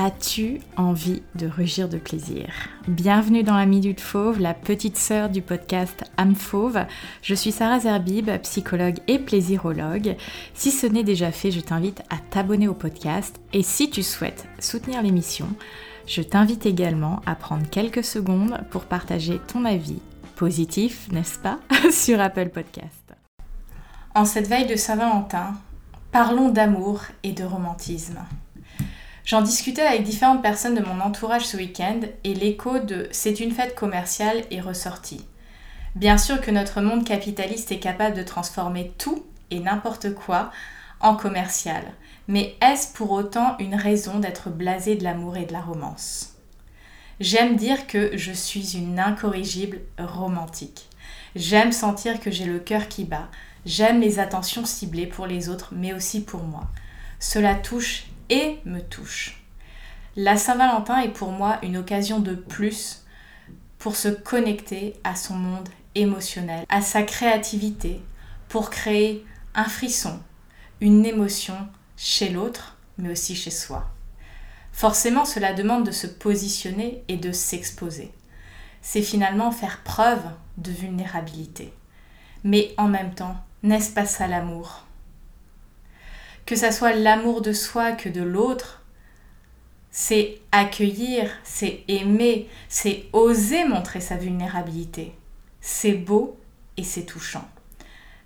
As-tu envie de rugir de plaisir? Bienvenue dans la Minute Fauve, la petite sœur du podcast Âme Fauve. Je suis Sarah Zerbib, psychologue et plaisirologue. Si ce n'est déjà fait, je t'invite à t'abonner au podcast et si tu souhaites soutenir l'émission, je t'invite également à prendre quelques secondes pour partager ton avis positif, n'est-ce pas, sur Apple Podcast. En cette veille de Saint-Valentin, parlons d'amour et de romantisme. J'en discutais avec différentes personnes de mon entourage ce week-end et l'écho de c'est une fête commerciale est ressorti. Bien sûr que notre monde capitaliste est capable de transformer tout et n'importe quoi en commercial, mais est-ce pour autant une raison d'être blasé de l'amour et de la romance? J'aime dire que je suis une incorrigible romantique. J'aime sentir que j'ai le cœur qui bat. J'aime les attentions ciblées pour les autres, mais aussi pour moi. Cela touche et me touche. La Saint-Valentin est pour moi une occasion de plus pour se connecter à son monde émotionnel, à sa créativité, pour créer un frisson, une émotion chez l'autre, mais aussi chez soi. Forcément, cela demande de se positionner et de s'exposer. C'est finalement faire preuve de vulnérabilité. Mais en même temps, n'est-ce pas ça l'amour? Que ça soit l'amour de soi que de l'autre, c'est accueillir, c'est aimer, c'est oser montrer sa vulnérabilité. C'est beau et c'est touchant.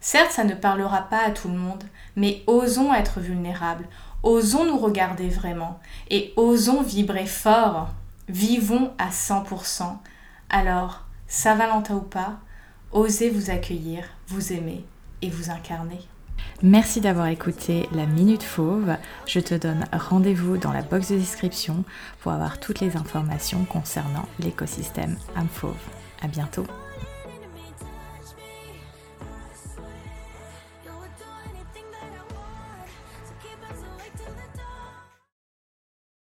Certes, ça ne parlera pas à tout le monde, mais osons être vulnérables, osons nous regarder vraiment et osons vibrer fort. Vivons à 100%. Alors, Saint-Valentin ou pas, osez vous accueillir, vous aimer et vous incarner. Merci d'avoir écouté la Minute Fauve. Je te donne rendez-vous dans la box de description pour avoir toutes les informations concernant l'écosystème âme fauve. À bientôt.